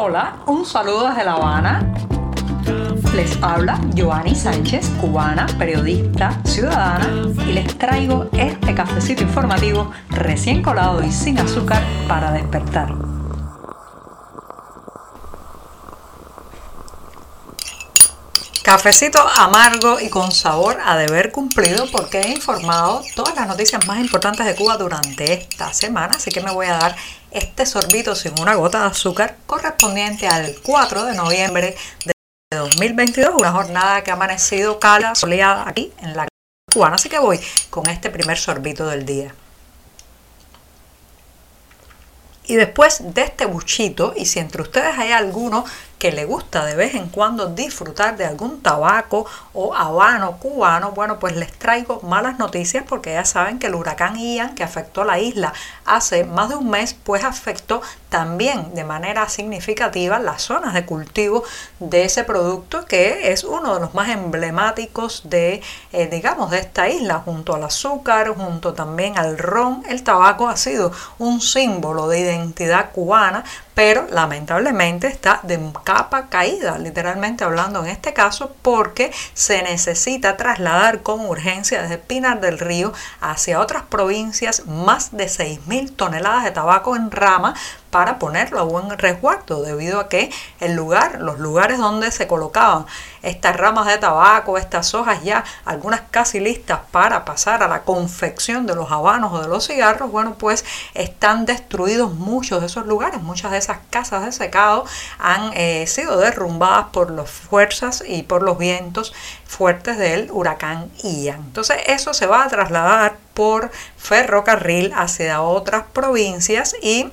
Hola, un saludo desde La Habana. Les habla Joanny Sánchez, cubana, periodista, ciudadana, y les traigo este cafecito informativo recién colado y sin azúcar para despertar. Cafecito amargo y con sabor a deber cumplido porque he informado todas las noticias más importantes de Cuba durante esta semana, así que me voy a dar este sorbito sin una gota de azúcar correspondiente al 4 de noviembre de 2022, una jornada que ha amanecido cala, soleada aquí en la cubana, así que voy con este primer sorbito del día. Y después de este buchito, y si entre ustedes hay alguno que le gusta de vez en cuando disfrutar de algún tabaco o habano cubano, bueno, pues les traigo malas noticias porque ya saben que el huracán Ian que afectó la isla hace más de un mes, pues afectó también de manera significativa las zonas de cultivo de ese producto que es uno de los más emblemáticos de, eh, digamos, de esta isla, junto al azúcar, junto también al ron. El tabaco ha sido un símbolo de identidad cubana, pero lamentablemente está de capa caída, literalmente hablando en este caso, porque se necesita trasladar con urgencia desde Pinar del Río hacia otras provincias más de 6.000 toneladas de tabaco en rama para ponerlo a buen resguardo, debido a que el lugar, los lugares donde se colocaban estas ramas de tabaco, estas hojas ya, algunas casi listas para pasar a la confección de los habanos o de los cigarros, bueno, pues están destruidos muchos de esos lugares, muchas de esas casas de secado han eh, sido derrumbadas por las fuerzas y por los vientos fuertes del huracán Ian. Entonces eso se va a trasladar por ferrocarril hacia otras provincias y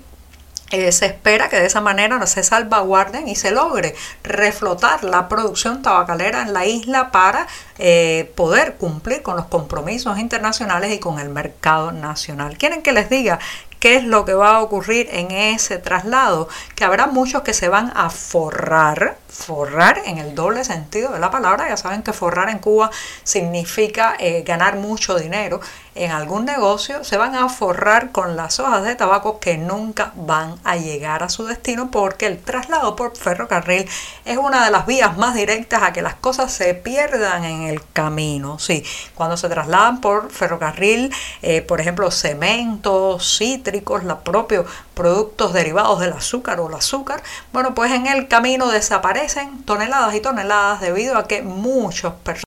eh, se espera que de esa manera se salvaguarden y se logre reflotar la producción tabacalera en la isla para eh, poder cumplir con los compromisos internacionales y con el mercado nacional. ¿Quieren que les diga qué es lo que va a ocurrir en ese traslado? Que habrá muchos que se van a forrar, forrar en el doble sentido de la palabra. Ya saben que forrar en Cuba significa eh, ganar mucho dinero en algún negocio, se van a forrar con las hojas de tabaco que nunca van a llegar a su destino porque el traslado por ferrocarril es una de las vías más directas a que las cosas se pierdan en el camino. Sí, cuando se trasladan por ferrocarril, eh, por ejemplo, cementos, cítricos, los propios productos derivados del azúcar o el azúcar, bueno, pues en el camino desaparecen toneladas y toneladas debido a que muchos personas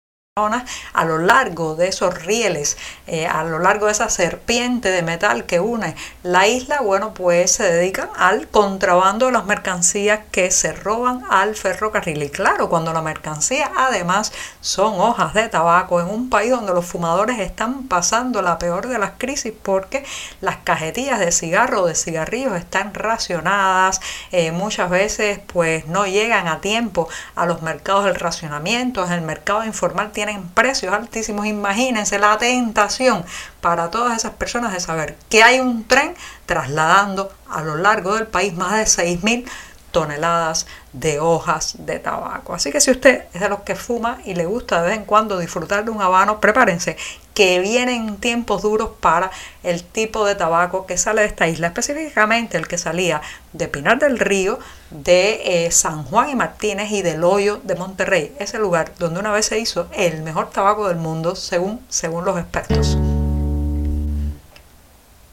a lo largo de esos rieles, eh, a lo largo de esa serpiente de metal que une la isla, bueno, pues se dedican al contrabando de las mercancías que se roban al ferrocarril. Y claro, cuando la mercancía además son hojas de tabaco en un país donde los fumadores están pasando la peor de las crisis porque las cajetillas de cigarro o de cigarrillos están racionadas, eh, muchas veces pues no llegan a tiempo a los mercados del racionamiento, el mercado informal tiene en precios altísimos. Imagínense la tentación para todas esas personas de saber que hay un tren trasladando a lo largo del país más de 6.000 toneladas de hojas de tabaco. Así que si usted es de los que fuma y le gusta de vez en cuando disfrutar de un habano, prepárense que vienen tiempos duros para el tipo de tabaco que sale de esta isla, específicamente el que salía de Pinar del Río, de eh, San Juan y Martínez y del Hoyo de Monterrey, ese lugar donde una vez se hizo el mejor tabaco del mundo según, según los expertos.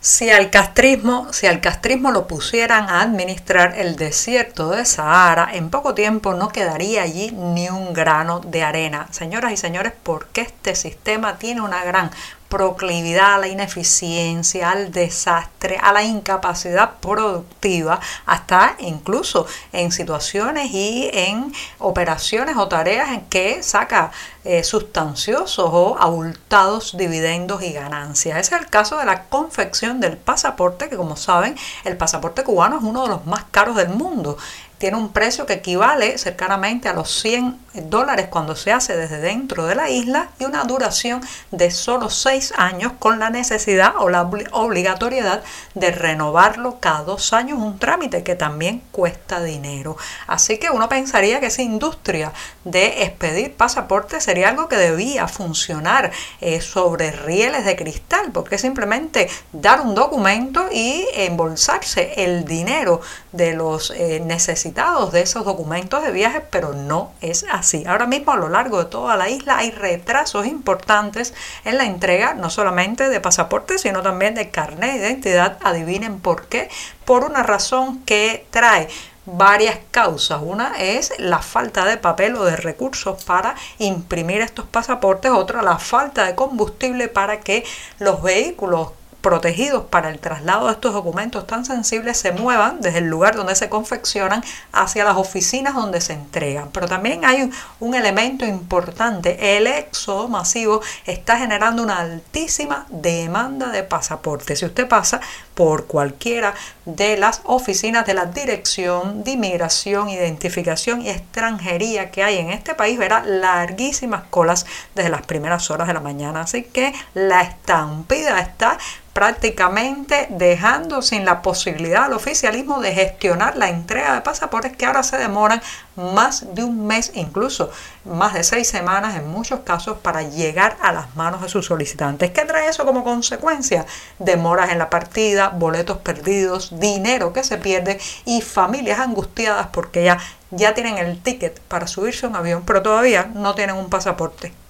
Si al castrismo, si al castrismo lo pusieran a administrar el desierto de Sahara, en poco tiempo no quedaría allí ni un grano de arena. Señoras y señores, porque este sistema tiene una gran proclividad a la ineficiencia, al desastre, a la incapacidad productiva, hasta incluso en situaciones y en operaciones o tareas en que saca eh, sustanciosos o abultados dividendos y ganancias. Ese es el caso de la confección del pasaporte, que como saben, el pasaporte cubano es uno de los más caros del mundo tiene un precio que equivale cercanamente a los 100 dólares cuando se hace desde dentro de la isla y una duración de solo 6 años con la necesidad o la obligatoriedad de renovarlo cada dos años, un trámite que también cuesta dinero. Así que uno pensaría que esa industria de expedir pasaportes sería algo que debía funcionar eh, sobre rieles de cristal, porque simplemente dar un documento y embolsarse el dinero de los eh, necesitados de esos documentos de viaje, pero no es así. Ahora mismo a lo largo de toda la isla hay retrasos importantes en la entrega no solamente de pasaportes, sino también de carnet de identidad. Adivinen por qué. Por una razón que trae varias causas. Una es la falta de papel o de recursos para imprimir estos pasaportes. Otra, la falta de combustible para que los vehículos protegidos para el traslado de estos documentos tan sensibles se muevan desde el lugar donde se confeccionan hacia las oficinas donde se entregan. Pero también hay un, elemento importante, el éxodo masivo está generando una altísima demanda de pasaportes. Si usted pasa por cualquiera de las oficinas de la Dirección de Inmigración, Identificación y Extranjería que hay en este país, verá larguísimas colas desde las primeras horas de la mañana. Así que la estampida está prácticamente dejando sin la posibilidad al oficialismo de gestionar la entrega de pasaportes que ahora se demoran más de un mes, incluso más de seis semanas en muchos casos para llegar a las manos de sus solicitantes. ¿Qué trae eso como consecuencia? Demoras en la partida, boletos perdidos, dinero que se pierde y familias angustiadas porque ya, ya tienen el ticket para subirse a un avión, pero todavía no tienen un pasaporte.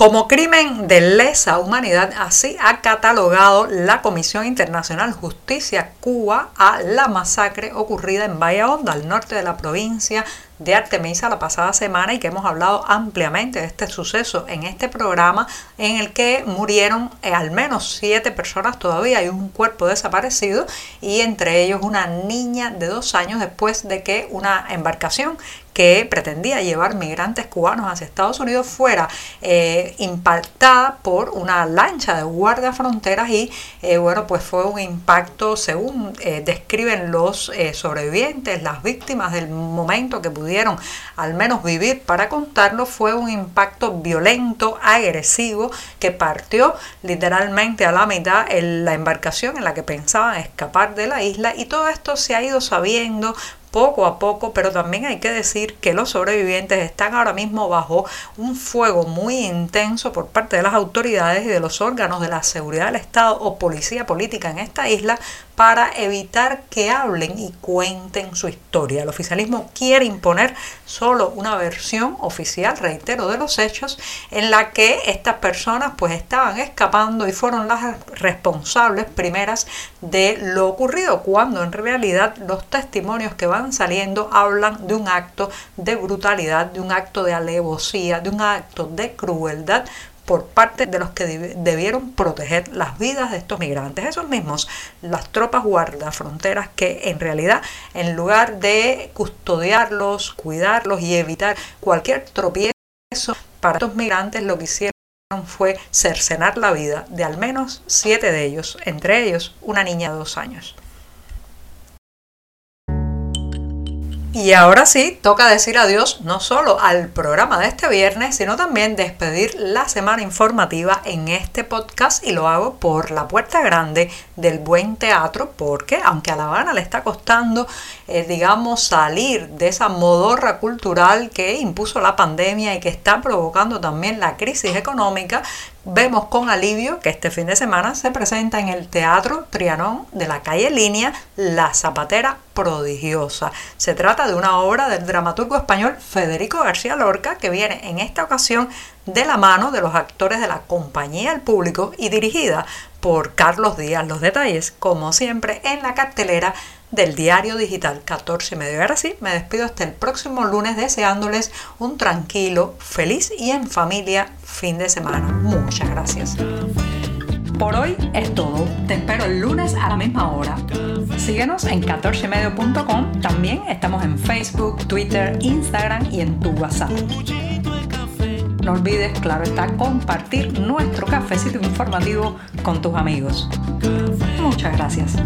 Como crimen de lesa humanidad, así ha catalogado la Comisión Internacional Justicia Cuba a la masacre ocurrida en Bahía Honda, al norte de la provincia de Artemisa la pasada semana y que hemos hablado ampliamente de este suceso en este programa en el que murieron eh, al menos siete personas todavía hay un cuerpo desaparecido y entre ellos una niña de dos años después de que una embarcación que pretendía llevar migrantes cubanos hacia Estados Unidos fuera eh, impactada por una lancha de guardia fronteras y eh, bueno pues fue un impacto según describen los sobrevivientes las víctimas del momento que pudieron al menos vivir para contarlo, fue un impacto violento, agresivo, que partió literalmente a la mitad en la embarcación en la que pensaban escapar de la isla y todo esto se ha ido sabiendo poco a poco, pero también hay que decir que los sobrevivientes están ahora mismo bajo un fuego muy intenso por parte de las autoridades y de los órganos de la seguridad del Estado o policía política en esta isla para evitar que hablen y cuenten su historia. El oficialismo quiere imponer solo una versión oficial, reitero, de los hechos en la que estas personas pues estaban escapando y fueron las responsables primeras de lo ocurrido, cuando en realidad los testimonios que van saliendo hablan de un acto de brutalidad, de un acto de alevosía, de un acto de crueldad por parte de los que debieron proteger las vidas de estos migrantes. Esos mismos, las tropas guardafronteras que en realidad en lugar de custodiarlos, cuidarlos y evitar cualquier tropiezo para estos migrantes, lo que hicieron fue cercenar la vida de al menos siete de ellos, entre ellos una niña de dos años. Y ahora sí, toca decir adiós no solo al programa de este viernes, sino también despedir la semana informativa en este podcast y lo hago por la puerta grande del buen teatro, porque aunque a La Habana le está costando, eh, digamos, salir de esa modorra cultural que impuso la pandemia y que está provocando también la crisis económica, vemos con alivio que este fin de semana se presenta en el Teatro Trianón de la calle Línea La Zapatera Prodigiosa. Se trata de una obra del dramaturgo español Federico García Lorca que viene en esta ocasión de la mano de los actores de la Compañía del Público y dirigida por Carlos Díaz. Los detalles, como siempre, en la cartelera del diario digital 14 y medio. Ahora sí, me despido hasta el próximo lunes deseándoles un tranquilo, feliz y en familia fin de semana. Muchas gracias. Por hoy es todo. Te espero el lunes a la misma hora. Síguenos en 14medio.com. También estamos en Facebook, Twitter, Instagram y en tu WhatsApp. No olvides, claro está, compartir nuestro cafecito informativo con tus amigos. Muchas gracias.